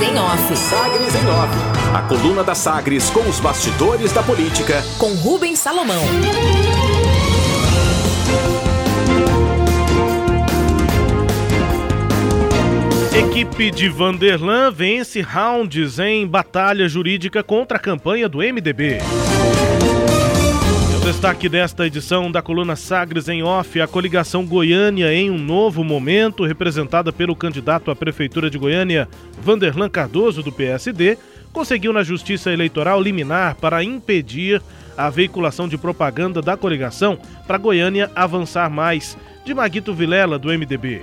Sagres em Off. Sagres em Off. A coluna da Sagres com os bastidores da política. Com Rubens Salomão. Equipe de Vanderlan vence rounds em batalha jurídica contra a campanha do MDB. Destaque desta edição da coluna Sagres em Off, a coligação Goiânia em um novo momento, representada pelo candidato à Prefeitura de Goiânia, Vanderlan Cardoso, do PSD, conseguiu na Justiça Eleitoral liminar para impedir a veiculação de propaganda da coligação para Goiânia avançar mais, de Maguito Vilela, do MDB.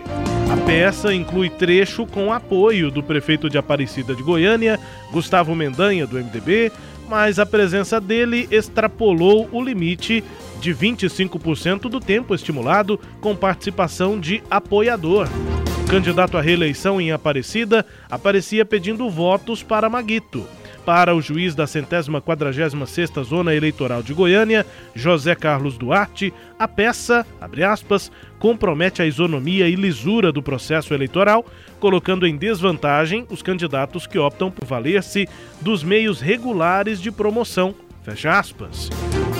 A peça inclui trecho com apoio do prefeito de Aparecida de Goiânia, Gustavo Mendanha, do MDB, mas a presença dele extrapolou o limite de 25% do tempo estimulado com participação de apoiador. O candidato à reeleição em Aparecida aparecia pedindo votos para Maguito. Para o juiz da centésima quadragésima sexta Zona Eleitoral de Goiânia, José Carlos Duarte, a peça, abre aspas, compromete a isonomia e lisura do processo eleitoral, colocando em desvantagem os candidatos que optam por valer-se dos meios regulares de promoção, fecha aspas.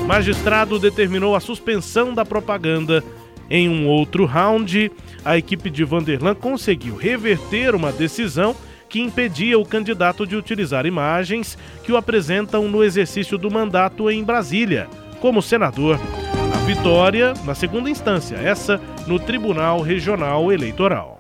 Magistrado determinou a suspensão da propaganda. Em um outro round, a equipe de Vanderlan conseguiu reverter uma decisão que impedia o candidato de utilizar imagens que o apresentam no exercício do mandato em Brasília, como senador. A vitória na segunda instância, essa no Tribunal Regional Eleitoral.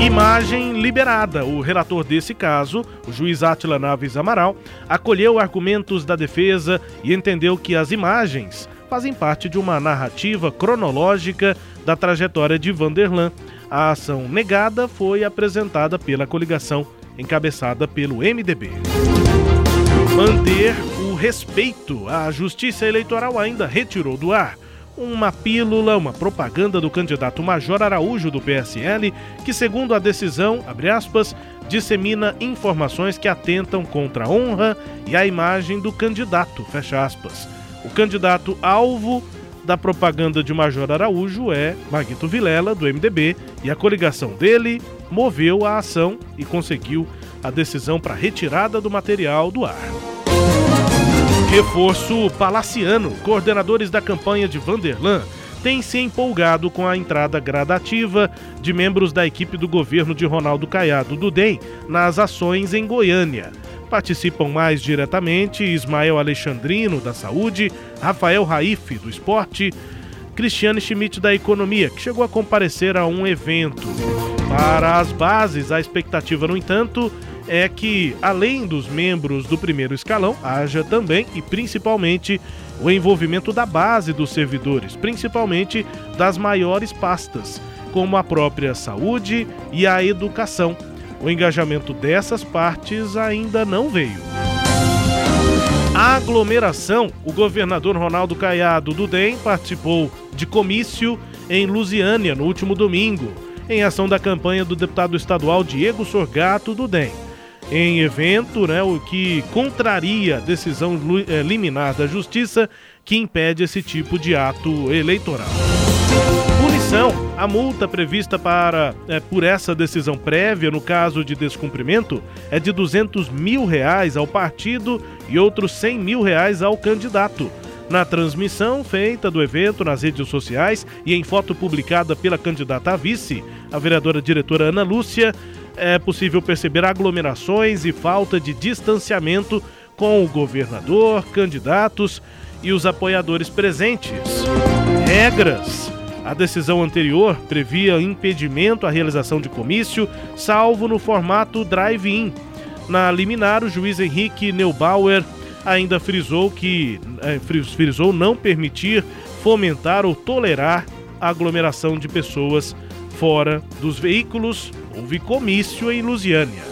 Imagem liberada. O relator desse caso, o juiz Atila Naves Amaral, acolheu argumentos da defesa e entendeu que as imagens fazem parte de uma narrativa cronológica da trajetória de Vanderlan. A ação negada foi apresentada pela coligação encabeçada pelo MDB. Manter o respeito. A Justiça Eleitoral ainda retirou do ar uma pílula, uma propaganda do candidato Major Araújo do PSL, que, segundo a decisão, aspas, dissemina informações que atentam contra a honra e a imagem do candidato. O candidato alvo da propaganda de Major Araújo é Maguito Vilela, do MDB, e a coligação dele moveu a ação e conseguiu a decisão para retirada do material do ar. Reforço palaciano. Coordenadores da campanha de Vanderlan têm se empolgado com a entrada gradativa de membros da equipe do governo de Ronaldo Caiado do DEM nas ações em Goiânia. Participam mais diretamente Ismael Alexandrino, da Saúde, Rafael Raif, do Esporte, Cristiane Schmidt, da Economia, que chegou a comparecer a um evento. Para as bases, a expectativa, no entanto, é que, além dos membros do primeiro escalão, haja também e principalmente o envolvimento da base dos servidores, principalmente das maiores pastas, como a própria saúde e a educação o engajamento dessas partes ainda não veio. A aglomeração, o governador Ronaldo Caiado do DEM participou de comício em Lusiânia no último domingo, em ação da campanha do deputado estadual Diego Sorgato do DEM. Em evento, né, o que contraria a decisão eh, liminar da justiça que impede esse tipo de ato eleitoral. A multa prevista para é, por essa decisão prévia, no caso de descumprimento, é de 200 mil reais ao partido e outros 100 mil reais ao candidato. Na transmissão feita do evento nas redes sociais e em foto publicada pela candidata a vice, a vereadora diretora Ana Lúcia, é possível perceber aglomerações e falta de distanciamento com o governador, candidatos e os apoiadores presentes. Regras. A decisão anterior previa impedimento à realização de comício, salvo no formato drive-in. Na liminar, o juiz Henrique Neubauer ainda frisou que é, frisou não permitir fomentar ou tolerar a aglomeração de pessoas fora dos veículos. Houve comício em Lusiânia.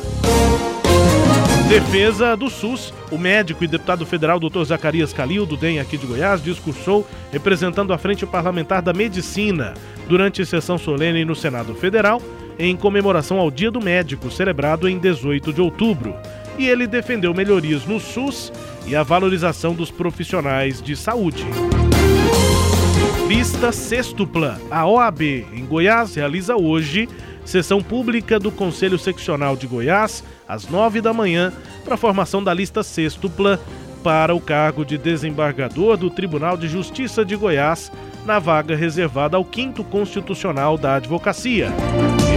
Defesa do SUS. O médico e deputado federal Dr. Zacarias Calil, do DEM aqui de Goiás, discursou representando a Frente Parlamentar da Medicina durante sessão solene no Senado Federal, em comemoração ao Dia do Médico, celebrado em 18 de outubro. E ele defendeu melhorias no SUS e a valorização dos profissionais de saúde. Lista sextupla. A OAB em Goiás realiza hoje sessão pública do Conselho Seccional de Goiás, às 9 da manhã, para a formação da lista sextupla para o cargo de desembargador do Tribunal de Justiça de Goiás, na vaga reservada ao 5 Constitucional da Advocacia.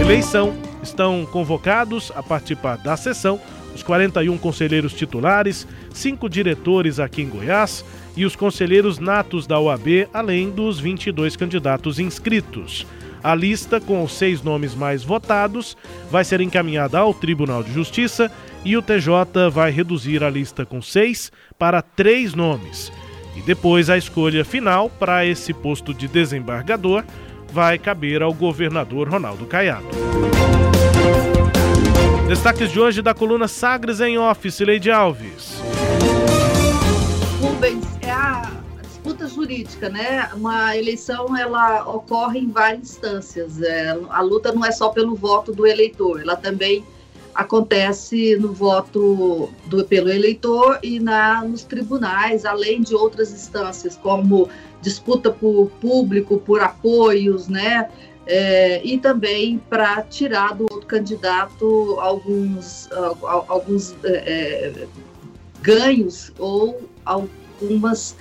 Eleição estão convocados a participar da sessão os 41 conselheiros titulares, cinco diretores aqui em Goiás e os conselheiros natos da OAB, além dos 22 candidatos inscritos. A lista, com os seis nomes mais votados, vai ser encaminhada ao Tribunal de Justiça e o TJ vai reduzir a lista com seis para três nomes. E depois a escolha final para esse posto de desembargador vai caber ao governador Ronaldo Caiado. Destaques de hoje da coluna Sagres em Office, Leide Alves. Disputa jurídica, né? Uma eleição ela ocorre em várias instâncias. É, a luta não é só pelo voto do eleitor, ela também acontece no voto do, pelo eleitor e na, nos tribunais, além de outras instâncias, como disputa por público, por apoios, né? é, e também para tirar do outro candidato alguns, alguns é, é, ganhos ou algumas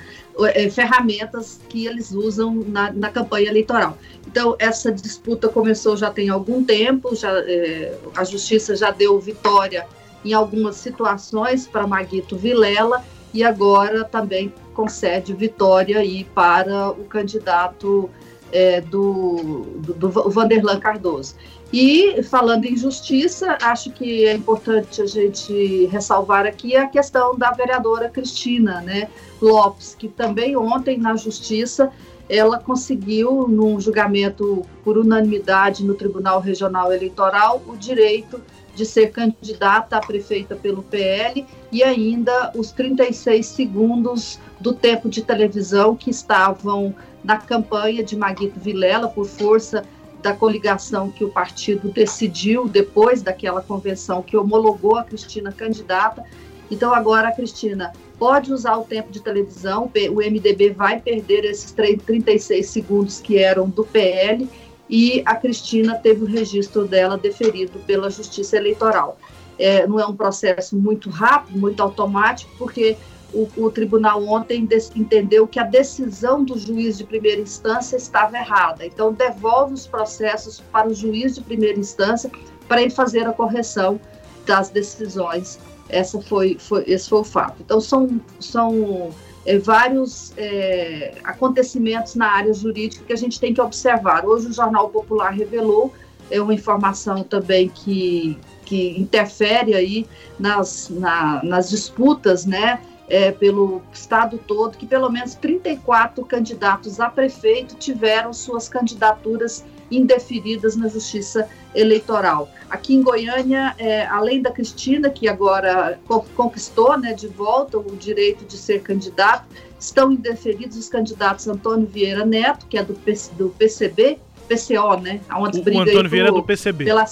ferramentas que eles usam na, na, campanha eleitoral. Então, essa disputa começou já tem algum tempo, já, é, a justiça já deu vitória em algumas situações para Maguito Vilela e agora também concede vitória aí para o candidato é, do, do, do Vanderlan Cardoso. E falando em justiça, acho que é importante a gente ressalvar aqui a questão da vereadora Cristina né, Lopes, que também ontem na justiça ela conseguiu, num julgamento por unanimidade no Tribunal Regional Eleitoral, o direito de ser candidata a prefeita pelo PL e ainda os 36 segundos do tempo de televisão que estavam na campanha de Maguito Vilela por força da coligação que o partido decidiu depois daquela convenção que homologou a Cristina candidata. Então agora a Cristina pode usar o tempo de televisão, o MDB vai perder esses 36 segundos que eram do PL e a Cristina teve o registro dela deferido pela Justiça Eleitoral. É, não é um processo muito rápido, muito automático, porque o, o tribunal ontem entendeu que a decisão do juiz de primeira instância estava errada. Então, devolve os processos para o juiz de primeira instância para ele fazer a correção das decisões. Essa foi, foi, esse foi o fato. Então, são, são é, vários é, acontecimentos na área jurídica que a gente tem que observar. Hoje o Jornal Popular revelou é uma informação também que, que interfere aí nas, na, nas disputas, né, é, pelo estado todo, que pelo menos 34 candidatos a prefeito tiveram suas candidaturas indeferidas na Justiça Eleitoral. Aqui em Goiânia, é, além da Cristina, que agora conquistou né, de volta o direito de ser candidato, estão indeferidos os candidatos Antônio Vieira Neto, que é do, do PCB, PCO, né? Onde o, briga o Antônio Vieira é do PCB. Pela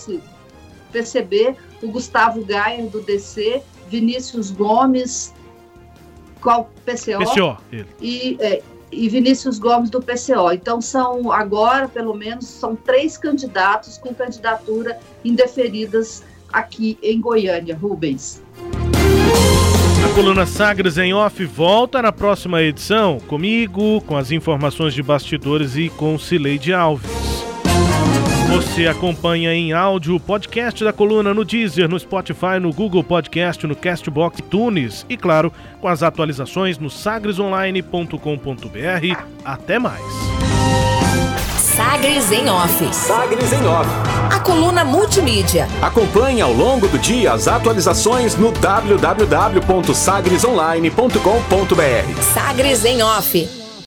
PCB, o Gustavo Gaia do DC, Vinícius Gomes, qual PCO, PCO e, é, e Vinícius Gomes do PCO. Então são agora, pelo menos, são três candidatos com candidatura indeferidas aqui em Goiânia, Rubens. A coluna Sagres em Off volta na próxima edição, comigo, com as informações de bastidores e com Cileide Alves. Você acompanha em áudio o podcast da coluna no Deezer, no Spotify, no Google Podcast, no Castbox, Tunes e, claro, com as atualizações no sagresonline.com.br. Até mais. Sagres em Off. Sagres em Off. A coluna multimídia. Acompanhe ao longo do dia as atualizações no www.sagresonline.com.br. Sagres em Off